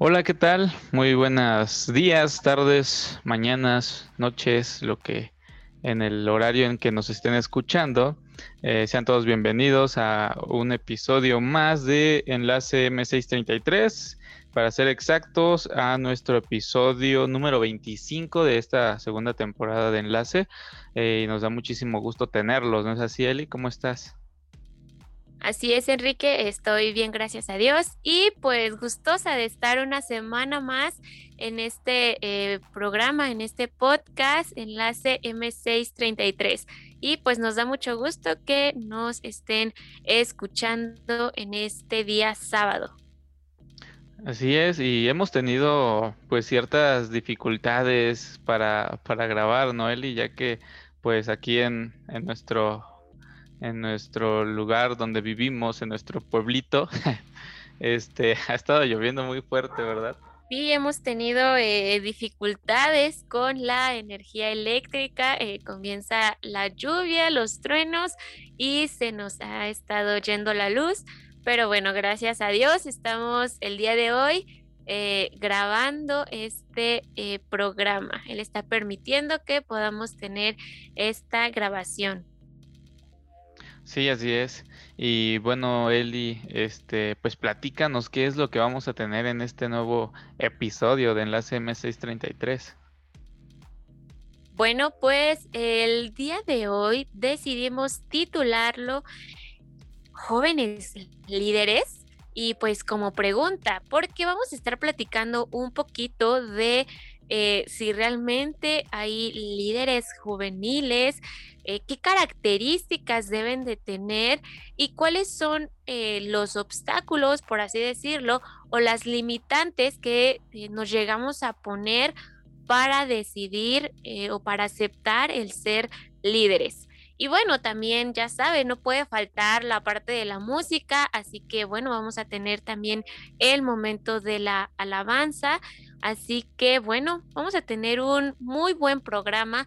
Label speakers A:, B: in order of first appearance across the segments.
A: Hola, ¿qué tal? Muy buenos días, tardes, mañanas, noches, lo que en el horario en que nos estén escuchando. Eh, sean todos bienvenidos a un episodio más de Enlace M633. Para ser exactos, a nuestro episodio número 25 de esta segunda temporada de Enlace. Eh, y nos da muchísimo gusto tenerlos, ¿no es así, Eli? ¿Cómo estás?
B: Así es, Enrique, estoy bien, gracias a Dios. Y pues gustosa de estar una semana más en este eh, programa, en este podcast, enlace M633. Y pues nos da mucho gusto que nos estén escuchando en este día sábado.
A: Así es, y hemos tenido pues ciertas dificultades para, para grabar, Noeli, ya que pues aquí en, en nuestro en nuestro lugar donde vivimos, en nuestro pueblito, este, ha estado lloviendo muy fuerte, ¿verdad?
B: Sí, hemos tenido eh, dificultades con la energía eléctrica. Eh, comienza la lluvia, los truenos y se nos ha estado yendo la luz. Pero bueno, gracias a Dios estamos el día de hoy eh, grabando este programa. Él está permitiendo que podamos tener esta grabación.
A: Sí, así es. Y bueno, Eli, este, pues platícanos qué es lo que vamos a tener en este nuevo episodio de Enlace M633.
B: Bueno, pues el día de hoy decidimos titularlo Jóvenes Líderes. Y pues como pregunta, porque vamos a estar platicando un poquito de eh, si realmente hay líderes juveniles, eh, qué características deben de tener y cuáles son eh, los obstáculos, por así decirlo, o las limitantes que nos llegamos a poner para decidir o para aceptar el ser líderes. Y bueno, también ya saben, no puede faltar la parte de la música, así que bueno, vamos a tener también el momento de la alabanza. Así que bueno, vamos a tener un muy buen programa.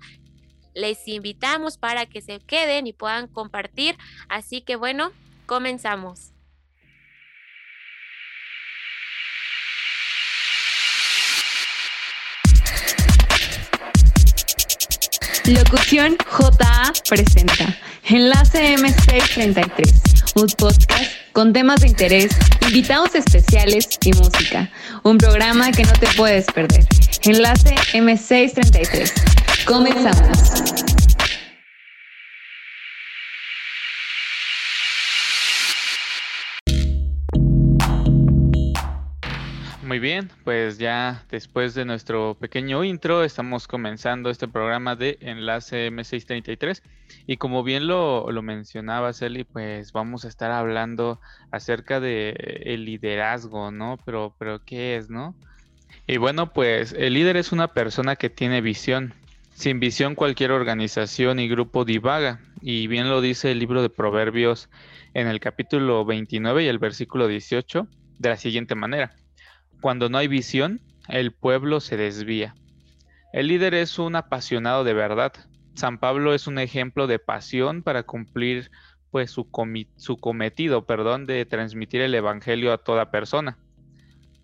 B: Les invitamos para que se queden y puedan compartir. Así que bueno, comenzamos.
C: Locución JA presenta Enlace M633, un podcast con temas de interés, invitados especiales y música. Un programa que no te puedes perder. Enlace M633. Comenzamos.
A: Muy bien, pues ya después de nuestro pequeño intro estamos comenzando este programa de Enlace M633 y como bien lo, lo mencionaba Celi, pues vamos a estar hablando acerca de el liderazgo, ¿no? Pero, pero ¿qué es, no? Y bueno, pues el líder es una persona que tiene visión. Sin visión cualquier organización y grupo divaga y bien lo dice el libro de Proverbios en el capítulo 29 y el versículo 18 de la siguiente manera. Cuando no hay visión, el pueblo se desvía. El líder es un apasionado de verdad. San Pablo es un ejemplo de pasión para cumplir pues su, cometido, perdón, de transmitir el evangelio a toda persona,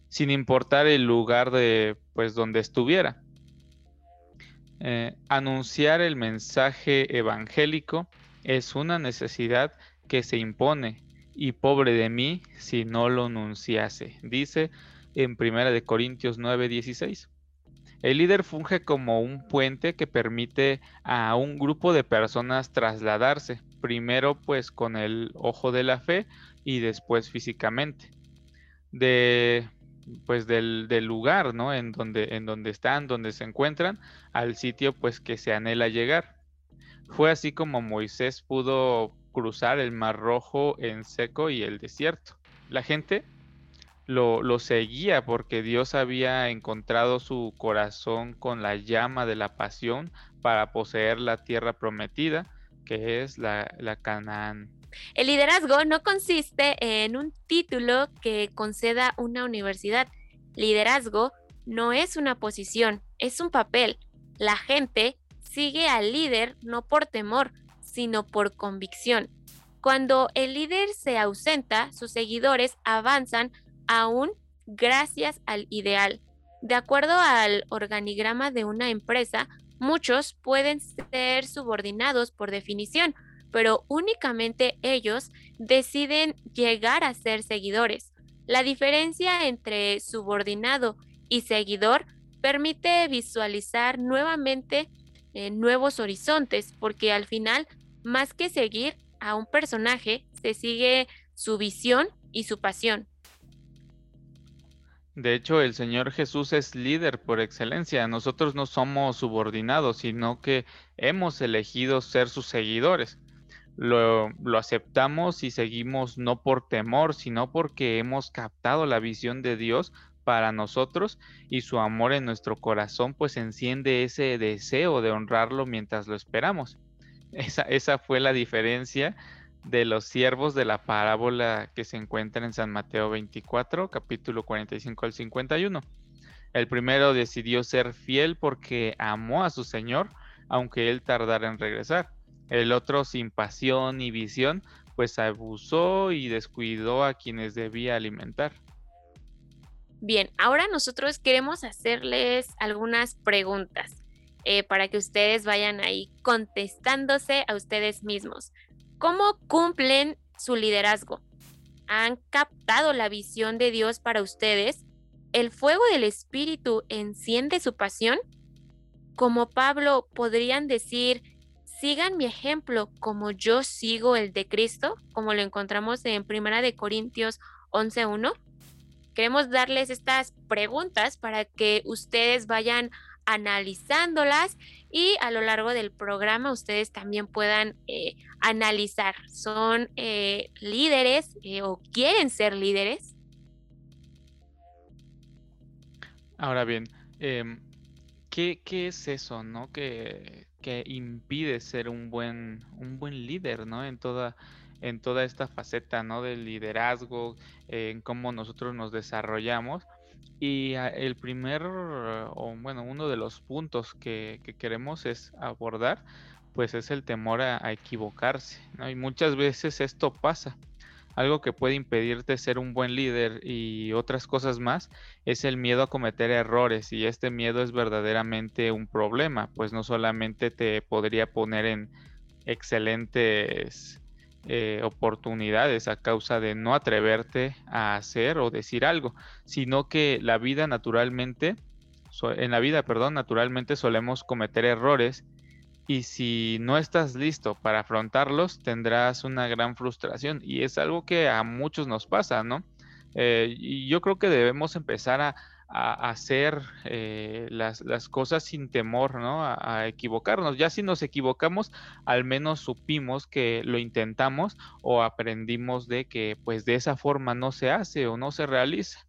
A: sin importar el lugar de pues donde estuviera. Eh, anunciar el mensaje evangélico es una necesidad que se impone y pobre de mí si no lo anunciase, dice en Primera de Corintios 9:16. El líder funge como un puente que permite a un grupo de personas trasladarse, primero pues con el ojo de la fe y después físicamente, de pues del, del, lugar, ¿no? En donde, en donde están, donde se encuentran, al sitio pues que se anhela llegar. Fue así como Moisés pudo cruzar el Mar Rojo en seco y el desierto. La gente lo, seguía porque Dios había encontrado su corazón con la llama de la pasión para poseer la tierra prometida, que es la, la Canaán.
B: El liderazgo no consiste en un título que conceda una universidad. Liderazgo no es una posición, es un papel. La gente sigue al líder no por temor, sino por convicción. Cuando el líder se ausenta, sus seguidores avanzan aún gracias al ideal. De acuerdo al organigrama de una empresa, muchos pueden ser subordinados por definición, pero únicamente ellos deciden llegar a ser seguidores. La diferencia entre subordinado y seguidor permite visualizar nuevamente eh, nuevos horizontes, porque al final, más que seguir a un personaje, se sigue su visión y su pasión.
A: De hecho, el Señor Jesús es líder por excelencia. Nosotros no somos subordinados, sino que hemos elegido ser sus seguidores. Lo, lo, aceptamos y seguimos no por temor, sino porque hemos captado la visión de Dios para nosotros y su amor en nuestro corazón pues enciende ese deseo de honrarlo mientras lo esperamos. Esa, esa fue la diferencia de los siervos de la parábola que se encuentra en San Mateo 24, capítulo 45 al 51. El primero decidió ser fiel porque amó a su Señor, aunque él tardara en regresar. El otro, sin pasión y visión, pues abusó y descuidó a quienes debía alimentar.
B: Bien, ahora nosotros queremos hacerles algunas preguntas eh, para que ustedes vayan ahí contestándose a ustedes mismos. ¿Cómo cumplen su liderazgo? ¿Han captado la visión de Dios para ustedes? ¿El fuego del Espíritu enciende su pasión? Como Pablo, podrían decir, sigan mi ejemplo como yo sigo el de Cristo, como lo encontramos en Primera de Corintios 11.1. Queremos darles estas preguntas para que ustedes vayan analizándolas y a lo largo del programa ustedes también puedan eh, analizar. ¿Son eh, líderes eh, o quieren ser líderes?
A: Ahora bien, em, ¿qué, es eso, no? Que, que, impide ser un buen, un buen líder, ¿no? En toda, en toda esta faceta, ¿no? Del liderazgo, en cómo nosotros nos desarrollamos. Y ah, el primer, o bueno, uno de los puntos que, queremos es abordar, pues es el temor a, equivocarse, ¿no? Y muchas veces esto pasa. Algo que puede impedirte ser un buen líder y otras cosas más es el miedo a cometer errores y este miedo es verdaderamente un problema, pues no solamente te podría poner en excelentes eh, oportunidades a causa de no atreverte a hacer o decir algo, sino que la vida naturalmente, en la vida, perdón, naturalmente solemos cometer errores y si no estás listo para afrontarlos, tendrás una gran frustración y es algo que a muchos nos pasa, ¿no? Eh, yo creo que debemos empezar a, a hacer eh, las, cosas sin temor, ¿no? A, equivocarnos. Ya si nos equivocamos, al menos supimos que lo intentamos o aprendimos de que pues de esa forma no se hace o no se realiza.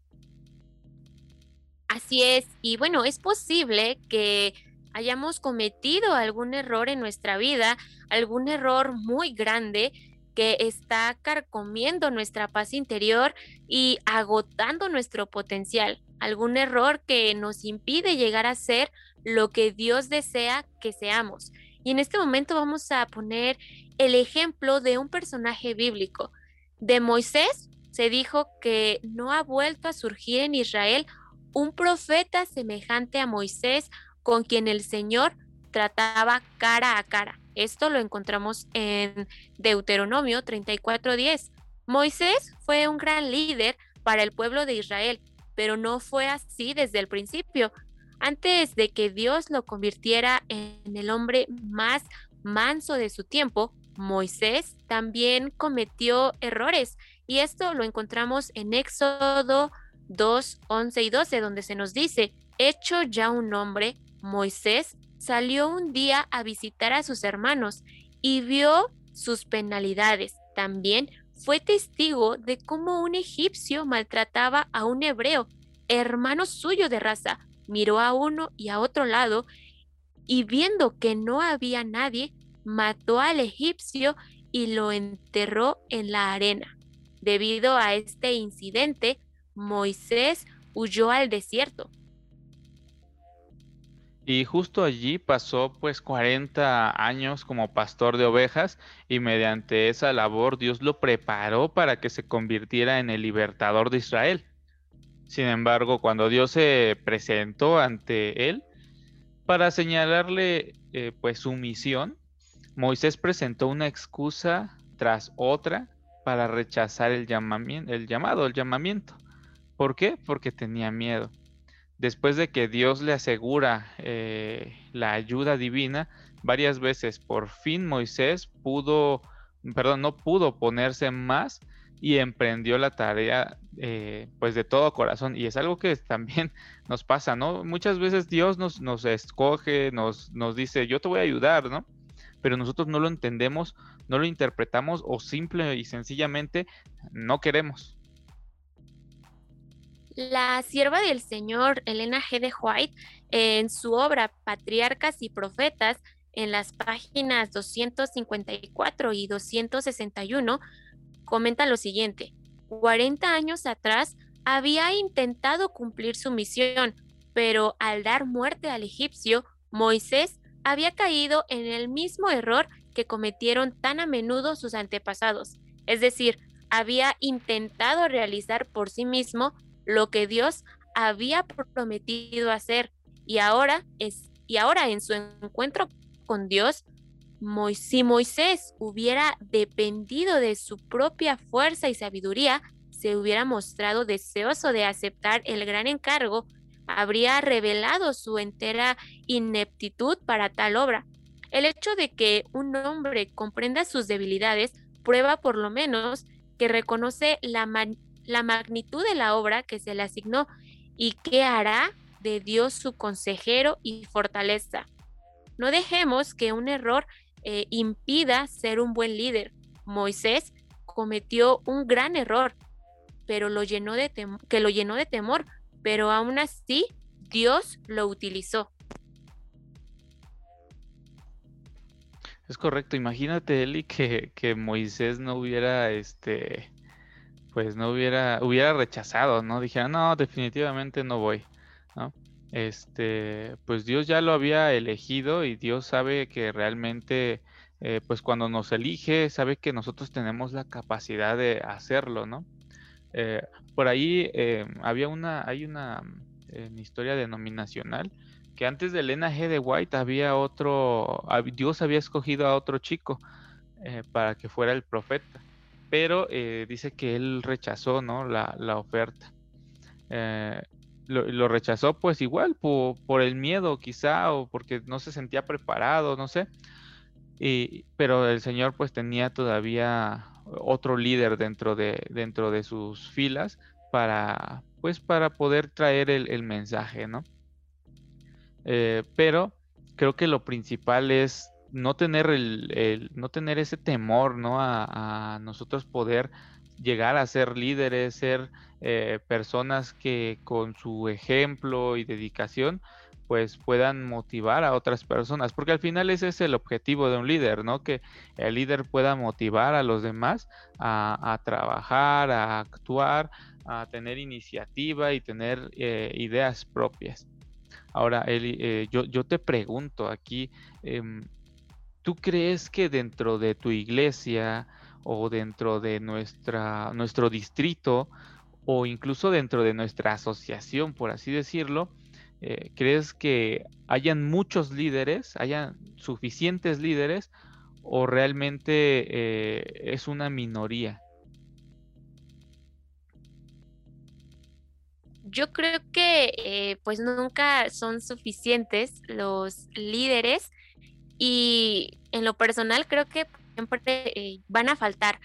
B: Así es, y bueno, es posible que hayamos cometido algún error en nuestra vida, algún error muy grande que está carcomiendo nuestra paz interior y agotando nuestro potencial algún error que nos impide llegar a ser lo que Dios desea que seamos. Y en este momento vamos a poner el ejemplo de un personaje bíblico. De Moisés se dijo que no ha vuelto a surgir en Israel un profeta semejante a Moisés con quien el Señor trataba cara a cara. Esto lo encontramos en Deuteronomio 34:10. Moisés fue un gran líder para el pueblo de Israel, pero no fue así desde el principio. Antes de que Dios lo convirtiera en el hombre más manso de su tiempo, Moisés también cometió errores y esto lo encontramos en Éxodo 2, 11 y 12, donde se nos dice, hecho ya un hombre, Moisés salió un día a visitar a sus hermanos y vio sus penalidades. También fue testigo de cómo un egipcio maltrataba a un hebreo, hermano suyo de raza. Miró a uno y a otro lado y viendo que no había nadie, mató al egipcio y lo enterró en la arena. Debido a este incidente, Moisés huyó al desierto.
A: Y justo allí pasó pues 40 años como pastor de ovejas y mediante esa labor Dios lo preparó para que se convirtiera en el libertador de Israel. Sin embargo, cuando Dios se presentó ante él para señalarle eh, pues su misión, Moisés presentó una excusa tras otra para rechazar el, llamamiento, el llamado, el llamamiento. ¿Por qué? Porque tenía miedo. Después de que Dios le asegura eh, la ayuda divina, varias veces por fin Moisés pudo, perdón, no pudo ponerse más y emprendió la tarea eh, pues de todo corazón. Y es algo que también nos pasa, ¿no? Muchas veces Dios nos, nos escoge, nos, nos dice, yo te voy a ayudar, ¿no? Pero nosotros no lo entendemos no lo interpretamos o simple y sencillamente no queremos.
B: La sierva del Señor, Elena G. de White, en su obra Patriarcas y Profetas, en las páginas 254 y 261, comenta lo siguiente. 40 años atrás había intentado cumplir su misión, pero al dar muerte al egipcio, Moisés había caído en el mismo error que cometieron tan a menudo sus antepasados, es decir, había intentado realizar por sí mismo lo que Dios había prometido hacer y ahora es y ahora en su encuentro con Dios si Moisés hubiera dependido de su propia fuerza y sabiduría, se hubiera mostrado deseoso de aceptar el gran encargo, habría revelado su entera ineptitud para tal obra. El hecho de que un hombre comprenda sus debilidades prueba por lo menos que reconoce la, magnitud de la obra que se le asignó y que hará de Dios su consejero y fortaleza. No dejemos que un error eh, impida ser un buen líder. Moisés cometió un gran error, pero lo llenó de que lo llenó de temor, pero aún así Dios lo utilizó.
A: Es correcto, imagínate, Eli, que, que Moisés no hubiera, este, pues no hubiera, hubiera rechazado, ¿no? Dijera, no, definitivamente no voy, ¿no? Este, pues Dios ya lo había elegido y Dios sabe que realmente, eh, pues cuando nos elige, sabe que nosotros tenemos la capacidad de hacerlo, ¿no? Eh, por ahí eh, había una, hay una historia denominacional que antes de Elena G. de White había otro, Dios había escogido a otro chico eh, para que fuera el profeta, pero eh, dice que él rechazó ¿no? la, oferta. Eh, lo, rechazó pues igual por, el miedo quizá o porque no se sentía preparado, no sé. Y, pero el Señor pues tenía todavía otro líder dentro de, dentro de sus filas para pues para poder traer el, el mensaje, ¿no? Eh, pero creo que lo principal es no tener el, no tener ese temor, ¿no? A, nosotros poder llegar a ser líderes, ser eh, personas que con su ejemplo y dedicación pues puedan motivar a otras personas, porque al final ese es el objetivo de un líder, ¿no? Que el líder pueda motivar a los demás a, trabajar, a actuar, a tener iniciativa y tener eh, ideas propias. Ahora, Eli, eh, yo, te pregunto aquí, em, ¿tú crees que dentro de tu iglesia o dentro de nuestra, nuestro distrito o incluso dentro de nuestra asociación, por así decirlo, eh, crees que hayan muchos líderes, hayan suficientes líderes o realmente eh, es una minoría?
B: yo creo que eh, pues nunca son suficientes los líderes y en lo personal creo que siempre eh, van a faltar.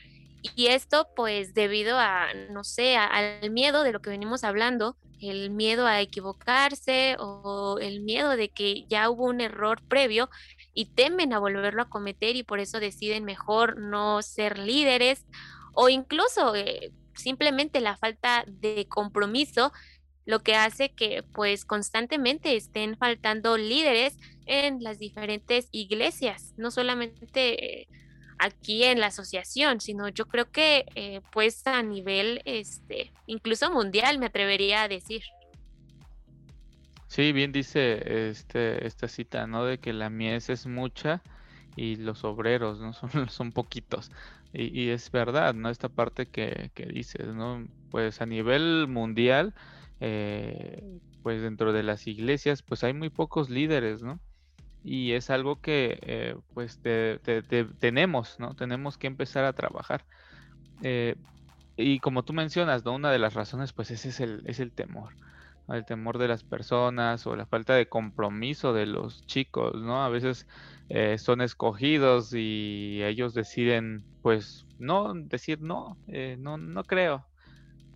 B: Y esto pues debido a, no sé, al miedo de lo que venimos hablando, el miedo a equivocarse o el miedo de que ya hubo un error previo y temen a volverlo a cometer y por eso deciden mejor no ser líderes o incluso eh, simplemente la falta de compromiso lo que hace que pues constantemente estén faltando líderes en las diferentes iglesias, no solamente aquí en la asociación, sino yo creo que eh, pues a nivel este incluso mundial me atrevería a decir.
A: Sí, bien dice este esta cita, ¿no? De que la mies es mucha y los obreros no son, son poquitos. Y, es verdad, ¿no? Esta parte que, que dices, ¿no? Pues a nivel mundial eh, pues dentro de las iglesias, pues hay muy pocos líderes, ¿no? Y es algo que eh, pues tenemos, ¿no? Tenemos que empezar a trabajar. Eh, y como tú mencionas, ¿no? Una de las razones, pues ese es el, es el temor. El temor de las personas o la falta de compromiso de los chicos, ¿no? A veces son escogidos y ellos deciden, pues, no, decir no, no, no creo,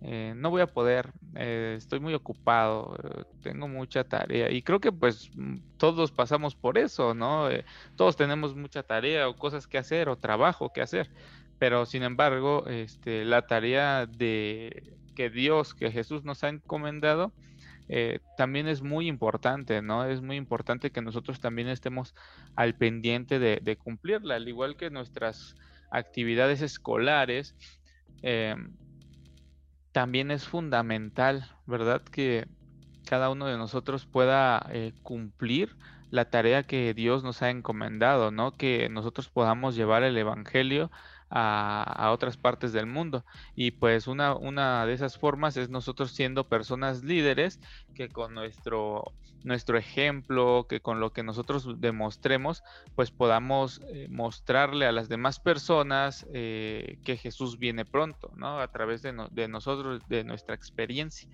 A: eh, no voy a poder, eh, estoy muy ocupado, eh, tengo mucha tarea y creo que pues mm, todos pasamos por eso, ¿no? todos tenemos mucha tarea o cosas que hacer o trabajo que hacer, pero sin embargo, este, la tarea de que Dios, que Jesús nos ha encomendado, también es muy importante, ¿no? Es muy importante que nosotros también estemos al pendiente de, cumplirla, al igual que nuestras actividades escolares. Eh, también es fundamental, ¿verdad? Que cada uno de nosotros pueda eh, cumplir la tarea que Dios nos ha encomendado, ¿no? Que nosotros podamos llevar el Evangelio a, otras partes del mundo. Y pues una, una de esas formas es nosotros siendo personas líderes que con nuestro, nuestro ejemplo, que con lo que nosotros demostremos, pues podamos eh, mostrarle a las demás personas eh, que Jesús viene pronto, ¿no? A través de, nosotros, de nuestra experiencia.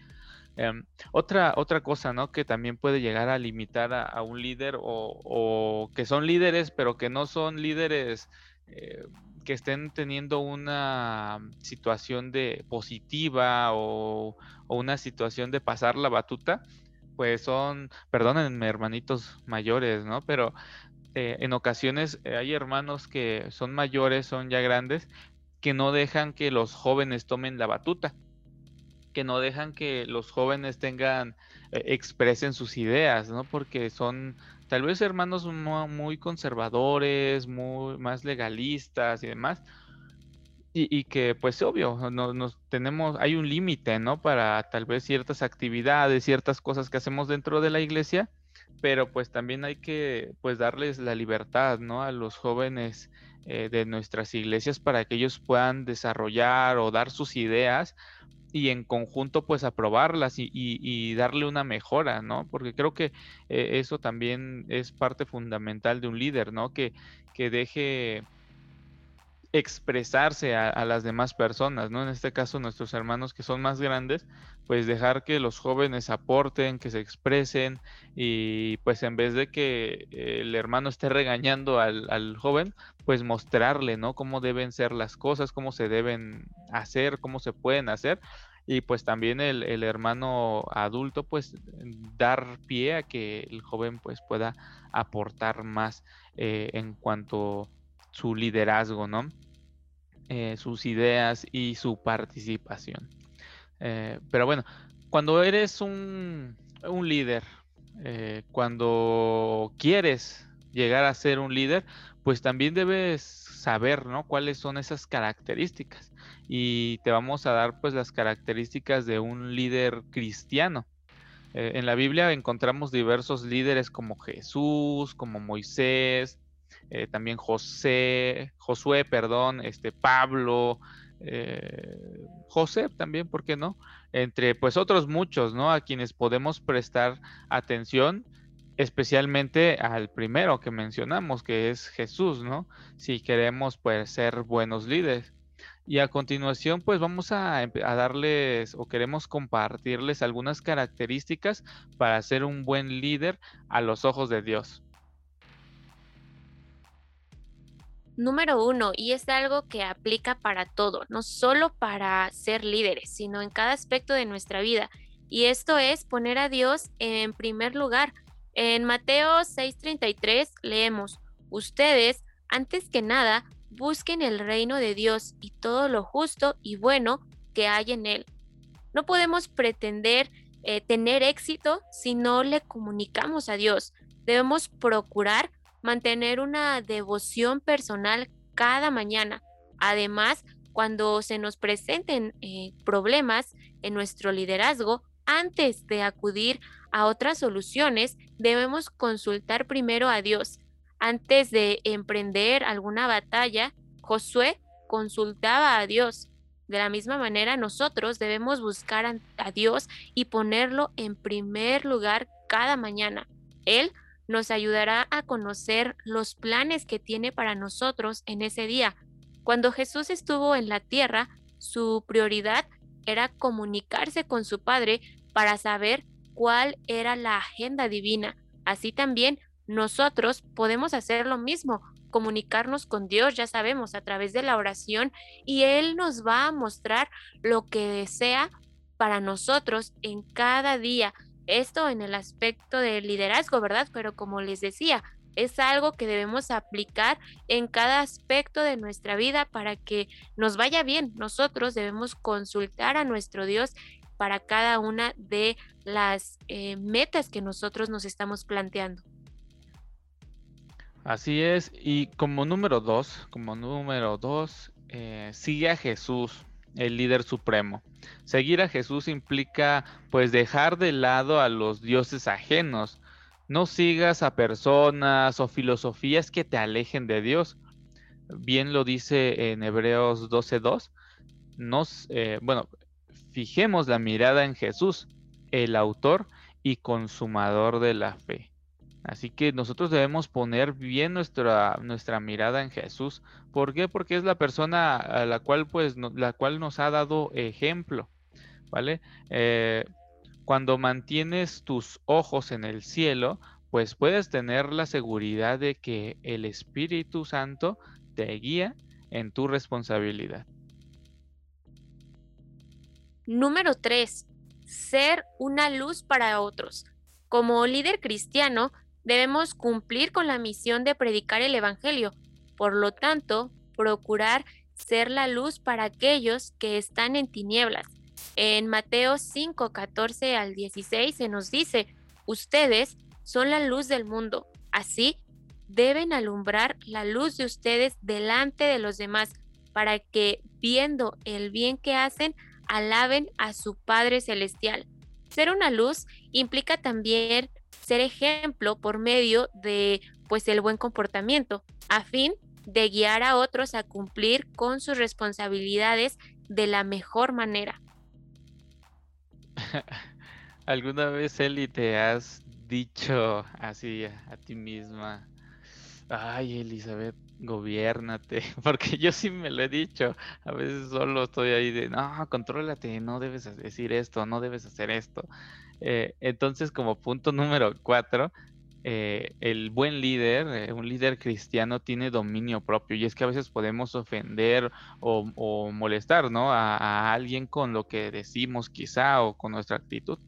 A: Em, otra, otra cosa, ¿no? Que también puede llegar a limitar a, un líder o, o, que son líderes, pero que no son líderes eh, que estén teniendo una situación de positiva o, una situación de pasar la batuta, pues son, perdónenme hermanitos mayores, ¿no? Pero eh, en ocasiones eh, hay hermanos que son mayores, son ya grandes, que no dejan que los jóvenes tomen la batuta, que no dejan que los jóvenes tengan, expresen sus ideas, ¿no? Porque son tal vez hermanos muy conservadores, muy más legalistas y demás. Y, que pues obvio, nos tenemos, hay un límite, ¿no? Para tal vez ciertas actividades, ciertas cosas que hacemos dentro de la iglesia, pero pues también hay que pues darles la libertad, ¿no? A los jóvenes eh, de nuestras iglesias para que ellos puedan desarrollar o dar sus ideas y en conjunto pues aprobarlas y, darle una mejora, ¿no? Porque creo que eh, eso también es parte fundamental de un líder, ¿no? Que, que deje expresarse a, las demás personas, ¿no? En este caso nuestros hermanos que son más grandes, pues dejar que los jóvenes aporten, que se expresen y pues en vez de que el hermano esté regañando al, al joven, pues mostrarle, ¿no? Cómo deben ser las cosas, cómo se deben hacer, cómo se pueden hacer y pues también el, hermano adulto pues dar pie a que el joven pues pueda aportar más eh, en cuanto su liderazgo, ¿no? Eh, sus ideas y su participación. Eh, pero bueno, cuando eres un, un líder, cuando quieres llegar a ser un líder, pues también debes saber, ¿no? Cuáles son esas características. Y te vamos a dar pues las características de un líder cristiano. Eh, en la Biblia encontramos diversos líderes como Jesús, como Moisés, eh, también José, Josué, perdón, este Pablo, eh, José también, ¿por qué no? Entre pues otros muchos, ¿no? A quienes podemos prestar atención especialmente al primero que mencionamos, que es Jesús, ¿no? Si queremos pues ser buenos líderes. Y a continuación pues vamos a, a, darles o queremos compartirles algunas características para ser un buen líder a los ojos de Dios.
B: Número uno, y es algo que aplica para todo, no solo para ser líderes, sino en cada aspecto de nuestra vida. Y esto es poner a Dios en primer lugar en Mateo 6:33 leemos, ustedes, antes que nada, busquen el reino de Dios y todo lo justo y bueno que hay en él. No podemos pretender eh, tener éxito si no le comunicamos a Dios. Debemos procurar mantener una devoción personal cada mañana. Además, cuando se nos presenten eh, problemas en nuestro liderazgo, antes de acudir a otras soluciones, debemos consultar primero a Dios. Antes de emprender alguna batalla, Josué consultaba a Dios. De la misma manera, nosotros debemos buscar a, Dios y ponerlo en primer lugar cada mañana. Él nos ayudará a conocer los planes que tiene para nosotros en ese día. Cuando Jesús estuvo en la tierra, su prioridad era comunicarse con su Padre para saber cuál era la agenda divina. Así también nosotros podemos hacer lo mismo, comunicarnos con Dios, ya sabemos, a través de la oración y Él nos va a mostrar lo que desea para nosotros en cada día. Esto en el aspecto del liderazgo, ¿verdad? Pero como les decía, es algo que debemos aplicar en cada aspecto de nuestra vida para que nos vaya bien. Nosotros debemos consultar a nuestro Dios para cada una de las eh, metas que nosotros nos estamos planteando.
A: Así es, y como número dos, como número dos, eh, sigue a Jesús, el líder supremo. Seguir a Jesús implica pues dejar de lado a los dioses ajenos. No sigas a personas o filosofías que te alejen de Dios. Bien lo dice en Hebreos 12.2. Nos, eh, bueno, fijemos la mirada en Jesús, el autor y consumador de la fe. Así que nosotros debemos poner bien nuestra, nuestra mirada en Jesús. ¿Por qué? Porque es la persona a la cual, pues, la cual nos ha dado ejemplo. ¿Vale? Eh, cuando mantienes tus ojos en el cielo, pues puedes tener la seguridad de que el Espíritu Santo te guía en tu responsabilidad.
B: Número 3. Ser una luz para otros. Como líder cristiano, debemos cumplir con la misión de predicar el Evangelio. Por lo tanto, procurar ser la luz para aquellos que están en tinieblas. En Mateo 5, 14 al 16 se nos dice, ustedes son la luz del mundo, así deben alumbrar la luz de ustedes delante de los demás, para que, viendo el bien que hacen, alaben a su Padre Celestial. Ser una luz implica también ser ejemplo por medio de pues el buen comportamiento, a fin de guiar a otros a cumplir con sus responsabilidades de la mejor manera.
A: ¿Alguna vez, Eli, te has dicho así a, ti misma, ay, Elizabeth, gobiernate? Porque yo sí me lo he dicho. A veces solo estoy ahí de, no, contrólate, no debes decir esto, no debes hacer esto. Eh, entonces, como punto número cuatro, eh, el buen líder, eh, un líder cristiano, tiene dominio propio. Y es que a veces podemos ofender o, molestar ¿no? a, alguien con lo que decimos quizá o con nuestra actitud.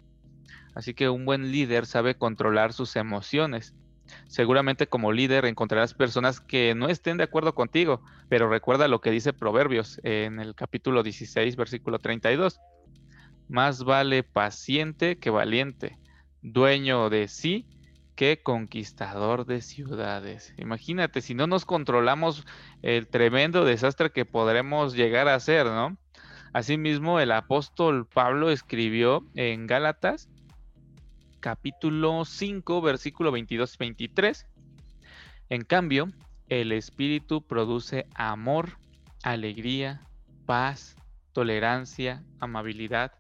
A: Así que un buen líder sabe controlar sus emociones. Seguramente como líder encontrarás personas que no estén de acuerdo contigo, pero recuerda lo que dice Proverbios en el capítulo 16, versículo 32. Más vale paciente que valiente, dueño de sí que conquistador de ciudades. Imagínate, si no nos controlamos el tremendo desastre que podremos llegar a hacer, ¿no? Asimismo, el apóstol Pablo escribió en Gálatas, capítulo 5, versículo 22-23. En cambio, el Espíritu produce amor, alegría, paz, tolerancia, amabilidad,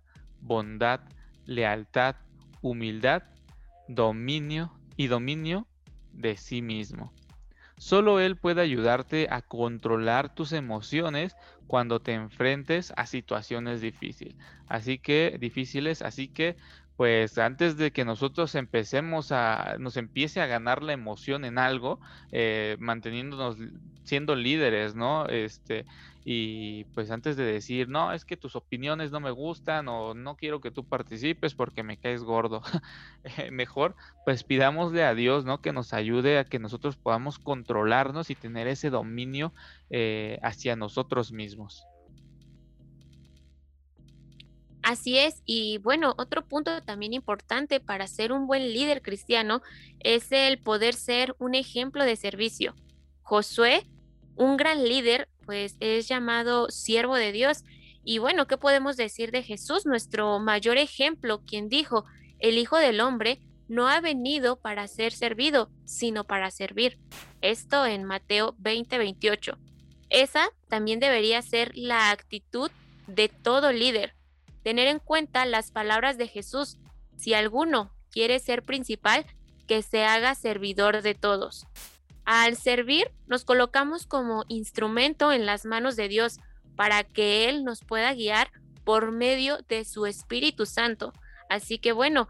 A: bondad, lealtad, humildad, dominio y dominio de sí mismo. Solo Él puede ayudarte a controlar tus emociones cuando te enfrentes a situaciones difíciles. Así que difíciles, así que pues antes de que nosotros empecemos a, nos empiece a ganar la emoción en algo, eh, manteniéndonos siendo líderes, ¿no? Este, y pues antes de decir, no, es que tus opiniones no me gustan o no quiero que tú participes porque me caes gordo, eh, mejor pues pidámosle a Dios, ¿no? Que nos ayude a que nosotros podamos controlarnos y tener ese dominio eh, hacia nosotros mismos.
B: Así es, y bueno, otro punto también importante para ser un buen líder cristiano es el poder ser un ejemplo de servicio. Josué, un gran líder, pues es llamado siervo de Dios. Y bueno, ¿qué podemos decir de Jesús, nuestro mayor ejemplo, quien dijo, el Hijo del Hombre no ha venido para ser servido, sino para servir? Esto en Mateo 20, 28. Esa también debería ser la actitud de todo líder. Tener en cuenta las palabras de Jesús. Si alguno quiere ser principal, que se haga servidor de todos. Al servir, nos colocamos como instrumento en las manos de Dios para que Él nos pueda guiar por medio de su Espíritu Santo. Así que bueno,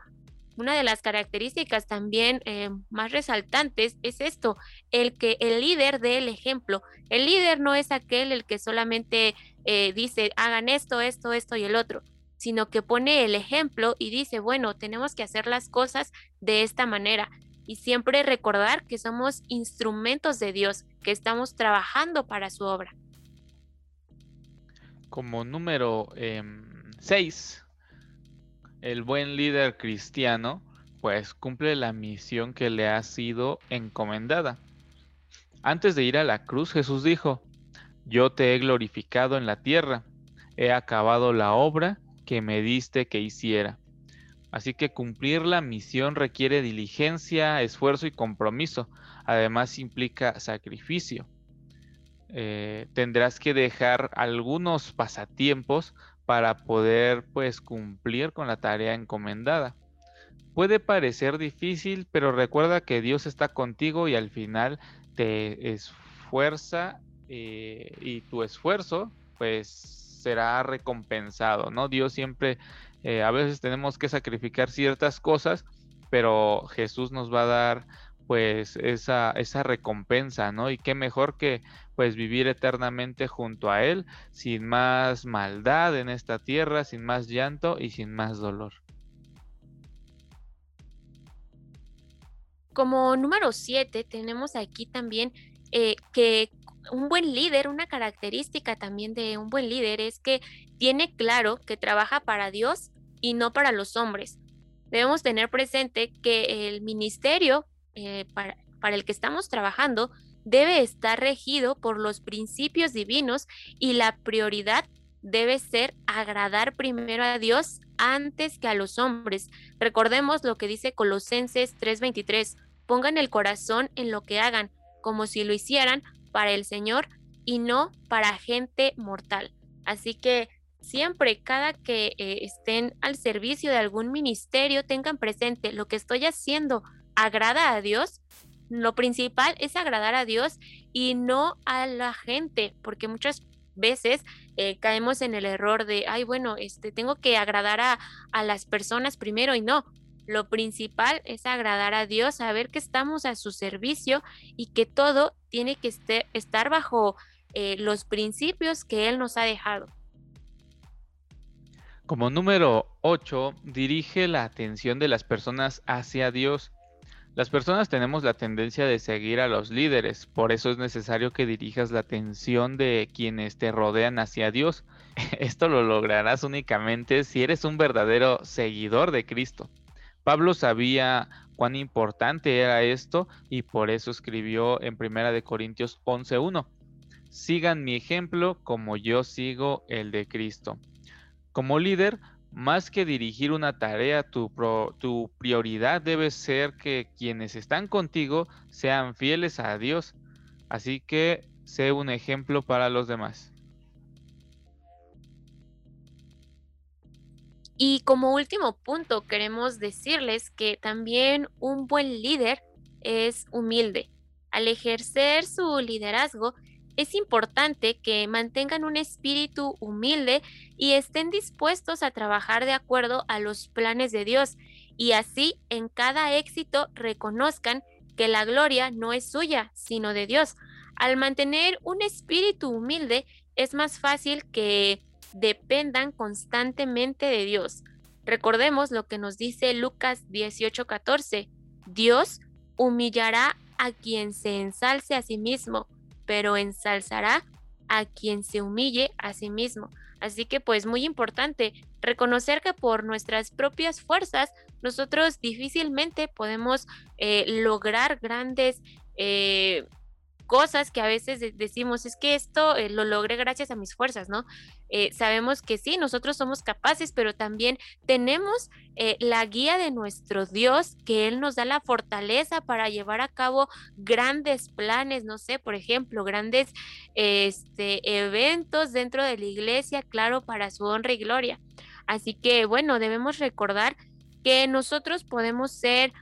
B: una de las características también eh, más resaltantes es esto, el que el líder dé el ejemplo. El líder no es aquel el que solamente eh, dice hagan esto, esto, esto y el otro, sino que pone el ejemplo y dice, bueno, tenemos que hacer las cosas de esta manera. Y siempre recordar que somos instrumentos de Dios, que estamos trabajando para su obra.
A: Como número 6, em, el buen líder cristiano pues cumple la misión que le ha sido encomendada. Antes de ir a la cruz, Jesús dijo, yo te he glorificado en la tierra, he acabado la obra que me diste que hiciera. Así que cumplir la misión requiere diligencia, esfuerzo y compromiso. Además implica sacrificio. Eh, tendrás que dejar algunos pasatiempos para poder pues cumplir con la tarea encomendada. Puede parecer difícil, pero recuerda que Dios está contigo y al final te esfuerza eh, y tu esfuerzo pues será recompensado, ¿no? Dios siempre, eh, a veces tenemos que sacrificar ciertas cosas, pero Jesús nos va a dar pues esa, recompensa, ¿no? Y qué mejor que pues vivir eternamente junto a Él, sin más maldad en esta tierra, sin más llanto y sin más dolor.
B: Como número siete, tenemos aquí también eh, que un buen líder, una característica también de un buen líder es que tiene claro que trabaja para Dios y no para los hombres. Debemos tener presente que el ministerio eh, para, el que estamos trabajando debe estar regido por los principios divinos y la prioridad debe ser agradar primero a Dios antes que a los hombres. Recordemos lo que dice Colosenses 3:23, pongan el corazón en lo que hagan, como si lo hicieran para el Señor y no para gente mortal. Así que siempre, cada que eh, estén al servicio de algún ministerio, tengan presente lo que estoy haciendo agrada a Dios, lo principal es agradar a Dios y no a la gente, porque muchas veces eh, caemos en el error de, ay, bueno, este, tengo que agradar a, a, las personas primero y no. Lo principal es agradar a Dios, saber que estamos a su servicio y que todo tiene que este, estar bajo eh, los principios que Él nos ha dejado.
A: Como número 8, dirige la atención de las personas hacia Dios. Las personas tenemos la tendencia de seguir a los líderes, por eso es necesario que dirijas la atención de quienes te rodean hacia Dios. Esto lo lograrás únicamente si eres un verdadero seguidor de Cristo. Pablo sabía cuán importante era esto y por eso escribió en 1 Corintios 11.1, sigan mi ejemplo como yo sigo el de Cristo. Como líder, más que dirigir una tarea, tu, tu, prioridad debe ser que quienes están contigo sean fieles a Dios. Así que sé un ejemplo para los demás.
B: Y como último punto, queremos decirles que también un buen líder es humilde. Al ejercer su liderazgo, es importante que mantengan un espíritu humilde y estén dispuestos a trabajar de acuerdo a los planes de Dios y así en cada éxito reconozcan que la gloria no es suya, sino de Dios. Al mantener un espíritu humilde es más fácil que dependan constantemente de Dios. Recordemos lo que nos dice Lucas 18:14. Dios humillará a quien se ensalce a sí mismo pero ensalzará a quien se humille a sí mismo. Así que pues muy importante reconocer que por nuestras propias fuerzas nosotros difícilmente podemos eh, lograr grandes, eh, cosas que a veces decimos, es que esto eh, lo logré gracias a mis fuerzas, ¿no? Eh, sabemos que sí, nosotros somos capaces, pero también tenemos eh, la guía de nuestro Dios, que Él nos da la fortaleza para llevar a cabo grandes planes, no sé, por ejemplo, grandes este, eventos dentro de la iglesia, claro, para su honra y gloria. Así que, bueno, debemos recordar que nosotros podemos ser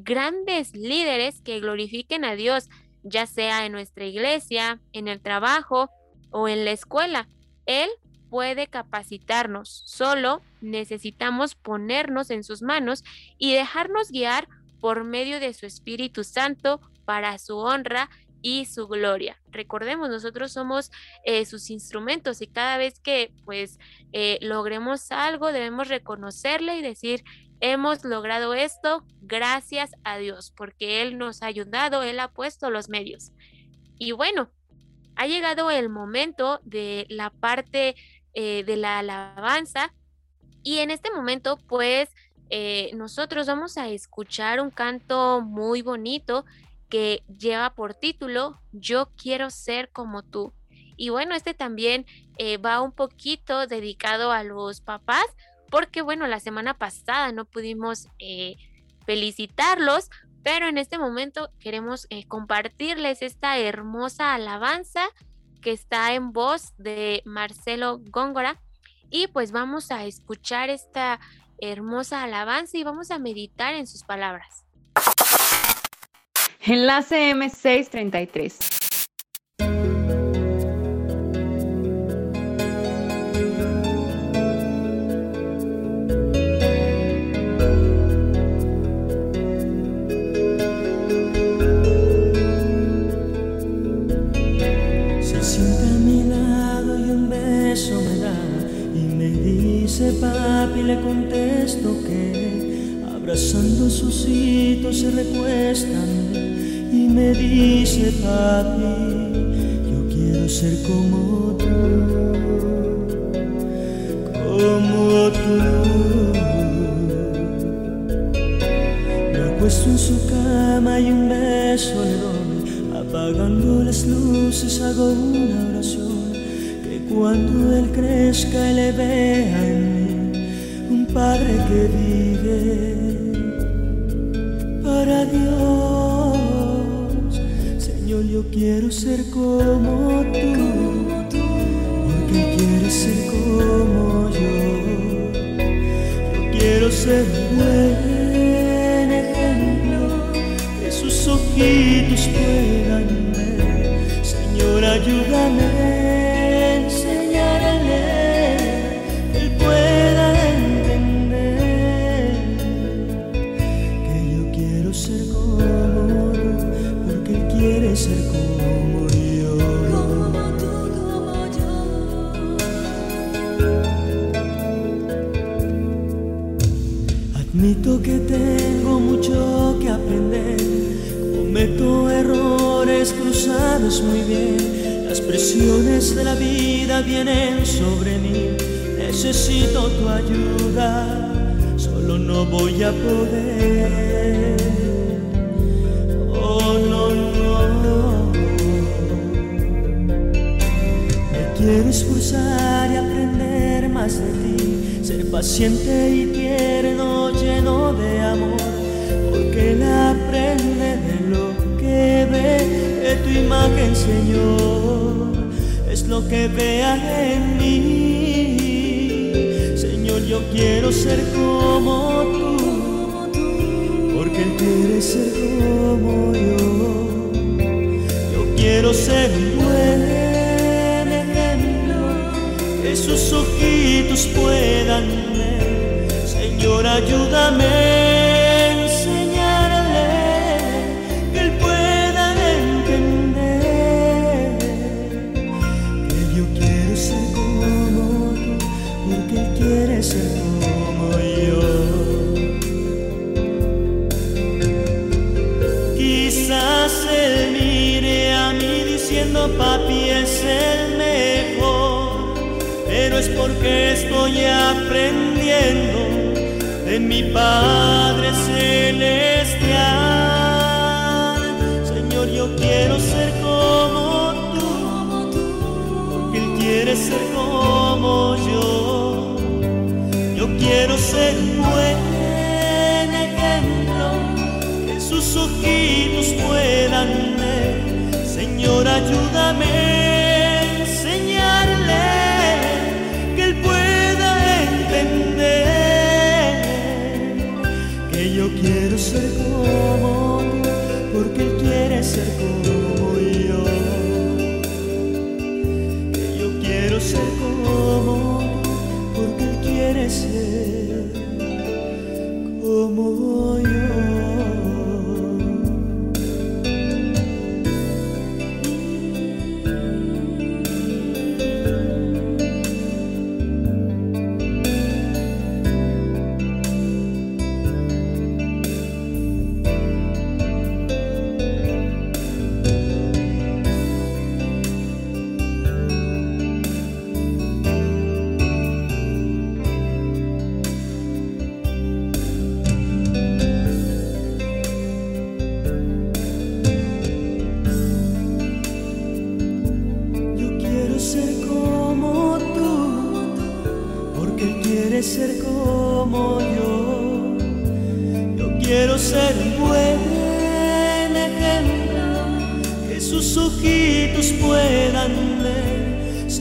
B: grandes líderes que glorifiquen a Dios ya sea en nuestra iglesia, en el trabajo o en la escuela. Él puede capacitarnos, solo necesitamos ponernos en sus manos y dejarnos guiar por medio de su Espíritu Santo para su honra y su gloria. Recordemos, nosotros somos eh, sus instrumentos y cada vez que pues eh, logremos algo debemos reconocerle y decir, hemos logrado esto gracias a Dios, porque Él nos ha ayudado, Él ha puesto los medios. Y bueno, ha llegado el momento de la parte eh, de la alabanza y en este momento pues eh, nosotros vamos a escuchar un canto muy bonito que lleva por título Yo quiero ser como tú. Y bueno, este también eh, va un poquito dedicado a los papás, porque bueno, la semana pasada no pudimos eh, felicitarlos, pero en este momento queremos eh, compartirles esta hermosa alabanza que está en voz de Marcelo Góngora y pues vamos a escuchar esta hermosa alabanza y vamos a meditar en sus palabras.
C: Enlace M633.
D: Papi le contesto que abrazando sus hitos se recuestan y me dice papi, yo quiero ser como tú, como tú. Me acuesto en su cama y un beso apagando las luces hago una oración cuando Él crezca le vea en mí un Padre que vive para Dios. Señor, yo quiero ser como tú, porque quieres ser como yo. Yo quiero ser un Las presiones de la vida vienen sobre mí. Necesito tu ayuda, solo no voy a poder. Oh, no, no. Me quiero esforzar y aprender más de ti ser paciente y tierno, lleno de amor, porque Él aprende de lo que ve, de tu imagen, Señor, es lo que vea en mí. Señor, yo quiero ser como tú, porque Él quiere ser como yo. Yo quiero ser bueno que sus ojitos puedan ver. Señor, ayúdame mi Padre celestial. Señor, yo quiero ser como tú, porque Él quiere ser como yo. Yo quiero ser buen ejemplo, que sus ojitos puedan ver. Señor, ayúdame.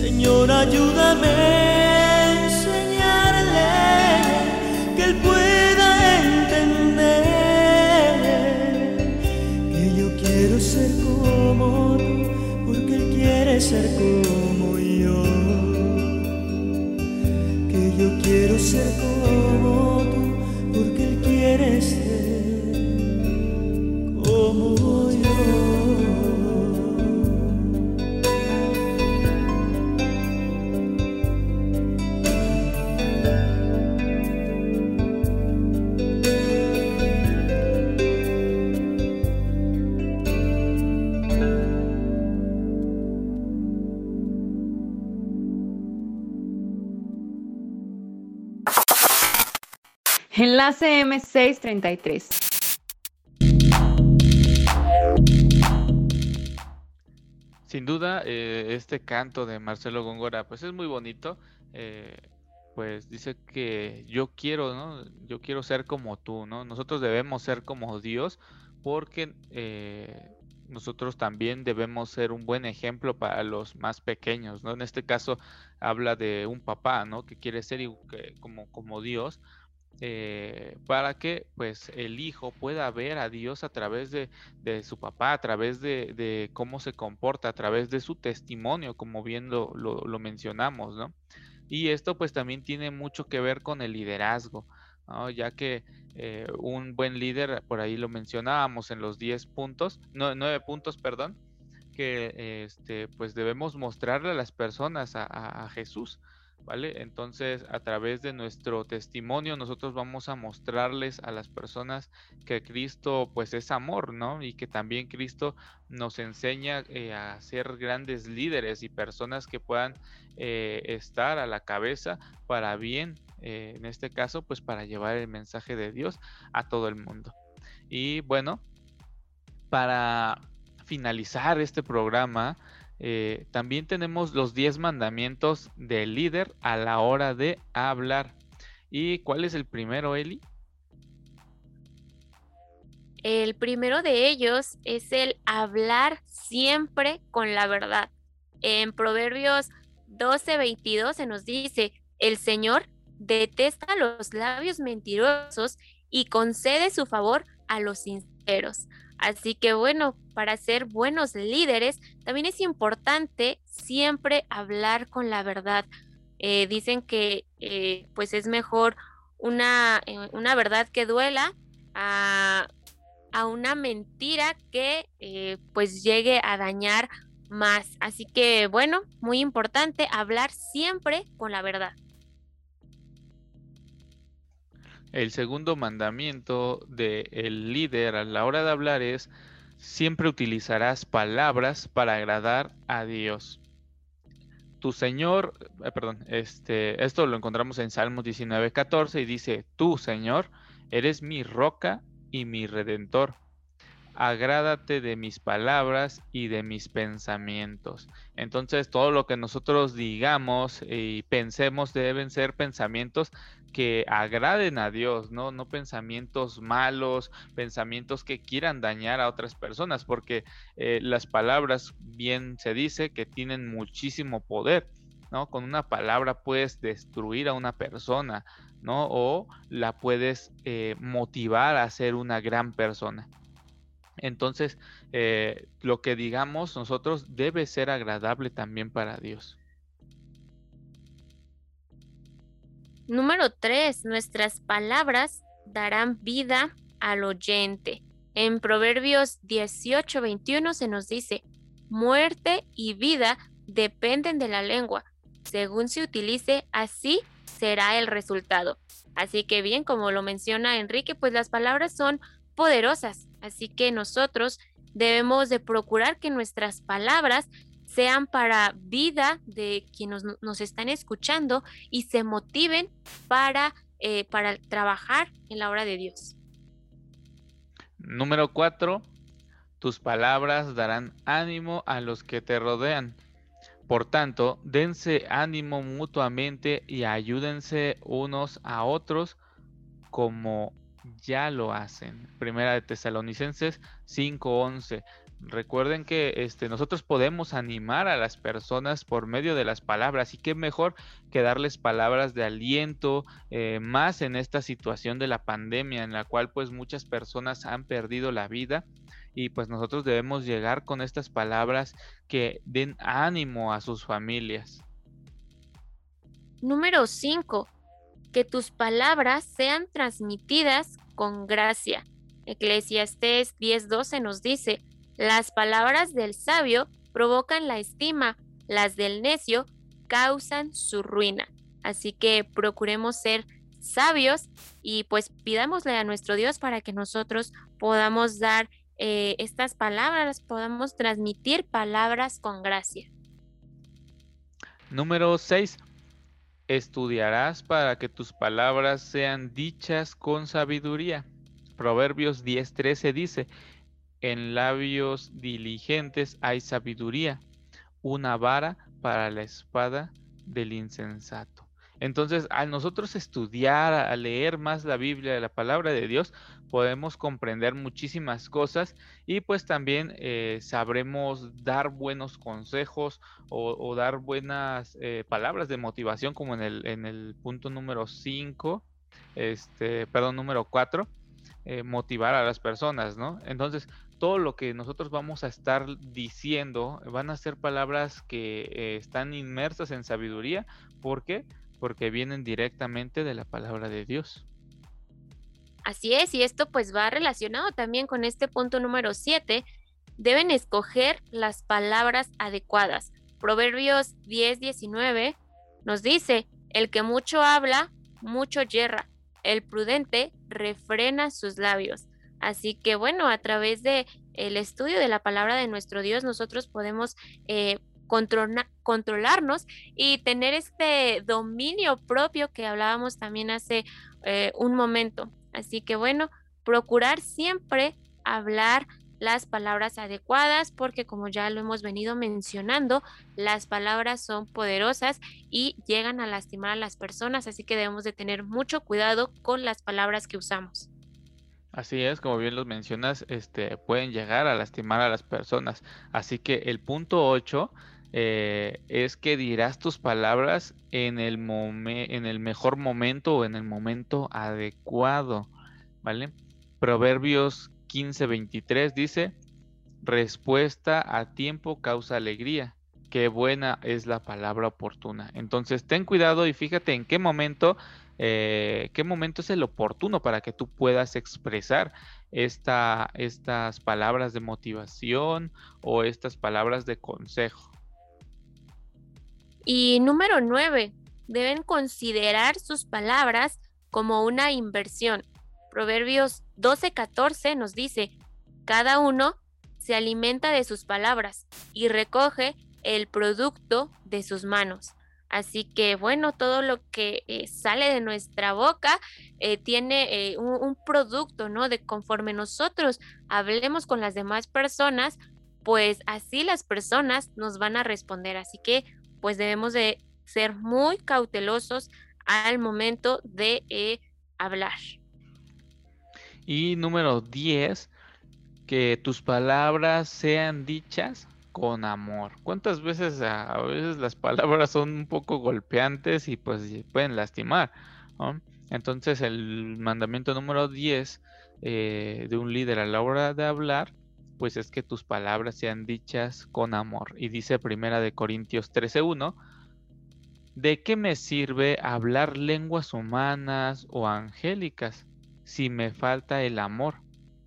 D: Señor, ayúdame a enseñarle que él pueda entender que yo quiero ser como tú, porque él quiere ser como yo, que yo quiero ser como
C: Enlace M633.
A: Sin duda, eh, este canto de Marcelo Góngora, pues es muy bonito. Eh, pues dice que yo quiero, ¿no? Yo quiero ser como tú, ¿no? Nosotros debemos ser como Dios porque eh, nosotros también debemos ser un buen ejemplo para los más pequeños, ¿no? En este caso habla de un papá, ¿no? Que quiere ser como Dios, eh, para que pues el hijo pueda ver a Dios a través de, su papá, a través de, cómo se comporta, a través de su testimonio, como bien lo, mencionamos, ¿no? Y esto pues también tiene mucho que ver con el liderazgo, ya que eh, un buen líder, por ahí lo mencionábamos en los 10 puntos, no, 9 puntos, perdón, que este, pues debemos mostrarle a las personas a Jesús, ¿vale? Entonces, a través de nuestro testimonio, nosotros vamos a mostrarles a las personas que Cristo, pues, es amor, ¿no? Y que también Cristo nos enseña eh, a ser grandes líderes y personas que puedan eh, estar a la cabeza para bien, eh, en este caso, pues, para llevar el mensaje de Dios a todo el mundo. Y bueno, para finalizar este programa, eh, también tenemos los 10 mandamientos del líder a la hora de hablar. ¿Y cuál es el primero, Eli?
B: El primero de ellos es el hablar siempre con la verdad. En Proverbios 12:22 se nos dice, el Señor detesta los labios mentirosos y concede su favor a los sinceros. Así que bueno, para ser buenos líderes, también es importante siempre hablar con la verdad. Eh, dicen que eh, pues es mejor una, eh, una, verdad que duela a, a una mentira que pues llegue a dañar más. Así que bueno, muy importante hablar siempre con la verdad.
A: El segundo mandamiento del líder a la hora de hablar es, siempre utilizarás palabras para agradar a Dios. Tu Señor, eh, perdón, este, esto lo encontramos en Salmos 19, 14 y dice, tú Señor, eres mi roca y mi redentor. Agrádate de mis palabras y de mis pensamientos. Entonces, todo lo que nosotros digamos y pensemos deben ser pensamientos que agraden a Dios, ¿no? No pensamientos malos, pensamientos que quieran dañar a otras personas, porque eh, las palabras, bien se dice, que tienen muchísimo poder, ¿no? Con una palabra puedes destruir a una persona, ¿no? O la puedes eh, motivar a ser una gran persona. Entonces, eh, lo que digamos nosotros debe ser agradable también para Dios.
B: Número 3. Nuestras palabras darán vida al oyente. En Proverbios 18:21 se nos dice, muerte y vida dependen de la lengua. Según se utilice, así será el resultado. Así que bien, como lo menciona Enrique, pues las palabras son poderosas. Así que nosotros debemos de procurar que nuestras palabras sean para vida de quienes nos, están escuchando y se motiven para, eh, para trabajar en la obra de Dios.
A: Número cuatro, tus palabras darán ánimo a los que te rodean. Por tanto, dense ánimo mutuamente y ayúdense unos a otros como ya lo hacen. Primera de Tesalonicenses 5:11. Recuerden que este, nosotros podemos animar a las personas por medio de las palabras y qué mejor que darles palabras de aliento, eh, más en esta situación de la pandemia en la cual pues muchas personas han perdido la vida y pues nosotros debemos llegar con estas palabras que den ánimo a sus familias.
B: Número 5 que tus palabras sean transmitidas con gracia. Eclesiastés 10:12 nos dice, las palabras del sabio provocan la estima, las del necio causan su ruina. Así que procuremos ser sabios y pues pidámosle a nuestro Dios para que nosotros podamos dar eh, estas palabras, podamos transmitir palabras con gracia.
A: Número 6 estudiarás para que tus palabras sean dichas con sabiduría. Proverbios 10:13 dice, en labios diligentes hay sabiduría, una vara para la espada del insensato. Entonces, al nosotros estudiar, a leer más la Biblia, la palabra de Dios, podemos comprender muchísimas cosas y pues también eh, sabremos dar buenos consejos o, dar buenas eh, palabras de motivación como en el, punto número 5, este, perdón, número 4, eh, motivar a las personas, ¿no? Entonces, todo lo que nosotros vamos a estar diciendo van a ser palabras que están inmersas en sabiduría. ¿Por qué? Porque vienen directamente de la palabra de Dios.
B: Así es, y esto pues va relacionado también con este punto número 7. Deben escoger las palabras adecuadas. Proverbios 10, 19 nos dice, el que mucho habla, mucho yerra. El prudente refrena sus labios. Así que bueno, a través de el estudio de la palabra de nuestro Dios, nosotros podemos eh, controlarnos y tener este dominio propio que hablábamos también hace eh, un momento. Así que bueno, procurar siempre hablar las palabras adecuadas porque como ya lo hemos venido mencionando, las palabras son poderosas y llegan a lastimar a las personas, así que debemos de tener mucho cuidado con las palabras que usamos.
A: Así es, como bien los mencionas, este, pueden llegar a lastimar a las personas. Así que el punto 8 eh, es que dirás tus palabras en el, en el mejor momento o en el momento adecuado, ¿vale? Proverbios 15:23 dice, respuesta a tiempo causa alegría, qué buena es la palabra oportuna. Entonces, ten cuidado y fíjate en qué momento, eh, qué momento es el oportuno para que tú puedas expresar esta, estas palabras de motivación o estas palabras de consejo.
B: Y número nueve, deben considerar sus palabras como una inversión. Proverbios 12:14 nos dice, cada uno se alimenta de sus palabras y recoge el producto de sus manos. Así que bueno, todo lo que eh, sale de nuestra boca eh, tiene eh, un, producto, ¿no? De conforme nosotros hablemos con las demás personas, pues así las personas nos van a responder. Así que pues debemos de ser muy cautelosos al momento de hablar.
A: Y número 10, que tus palabras sean dichas con amor. ¿Cuántas veces a, veces las palabras son un poco golpeantes y pues pueden lastimar? Entonces el mandamiento número 10 eh, de un líder a la hora de hablar, pues es que tus palabras sean dichas con amor. Y dice primera de Corintios 13.1, ¿de qué me sirve hablar lenguas humanas o angélicas si me falta el amor?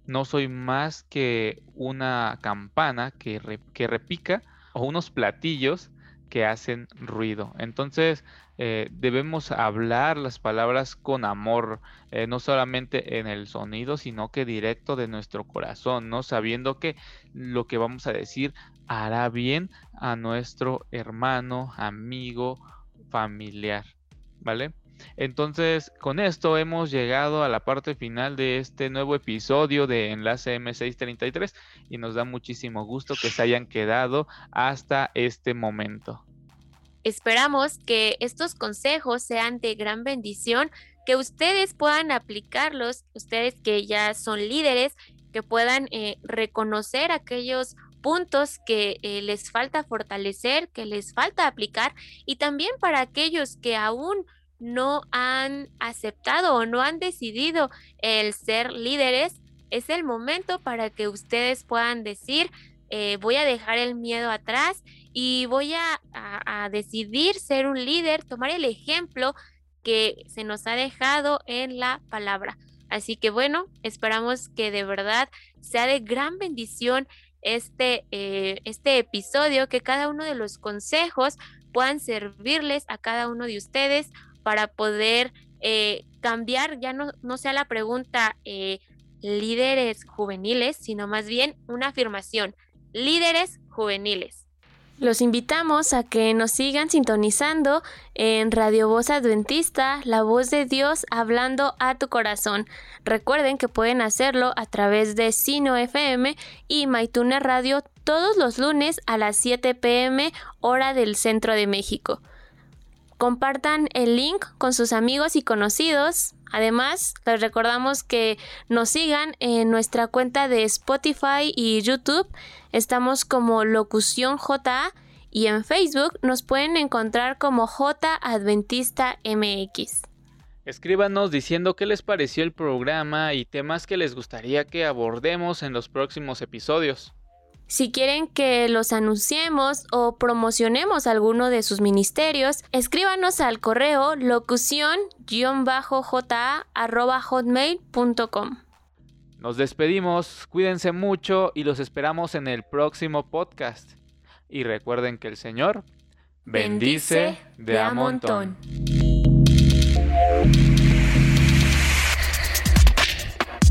A: no soy más que una campana que, que repica o unos platillos que hacen ruido. Entonces eh, debemos hablar las palabras con amor, eh, no solamente en el sonido, sino que directo de nuestro corazón, ¿no? Sabiendo que lo que vamos a decir hará bien a nuestro hermano, amigo, familiar, ¿vale? Entonces, con esto hemos llegado a la parte final de este nuevo episodio de Enlace M633 y nos da muchísimo gusto que se hayan quedado hasta este momento.
B: Esperamos que estos consejos sean de gran bendición, que ustedes puedan aplicarlos, ustedes que ya son líderes, que puedan eh, reconocer aquellos puntos que eh, les falta fortalecer, que les falta aplicar y también para aquellos que aún no han aceptado o no han decidido el ser líderes, es el momento para que ustedes puedan decir, eh, voy a dejar el miedo atrás y voy a, a, decidir ser un líder, tomar el ejemplo que se nos ha dejado en la palabra. Así que bueno, esperamos que de verdad sea de gran bendición este, eh, este episodio, que cada uno de los consejos puedan servirles a cada uno de ustedes para poder eh, cambiar, ya no, no, sea la pregunta eh, líderes juveniles, sino más bien una afirmación, líderes juveniles. Los invitamos a que nos sigan sintonizando en Radio Voz Adventista, la voz de Dios hablando a tu corazón. Recuerden que pueden hacerlo a través de Sino FM y Maitune Radio todos los lunes a las 7 pm hora del centro de México. Compartan el link con sus amigos y conocidos. Además, les recordamos que nos sigan en nuestra cuenta de Spotify y YouTube. Estamos como Locución JA y en Facebook nos pueden encontrar como J Adventista MX.
A: Escríbanos diciendo qué les pareció el programa y temas que les gustaría que abordemos en los próximos episodios.
B: Si quieren que los anunciemos o promocionemos alguno de sus ministerios, escríbanos al correo locución-ja.hotmail.com.
A: Nos despedimos, cuídense mucho y los esperamos en el próximo podcast. Y recuerden que el Señor bendice, de, a montón.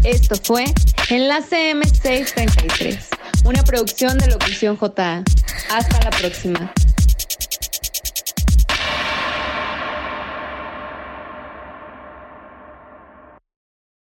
C: Esto fue Enlace M633 una producción de Locución JA. Hasta la próxima.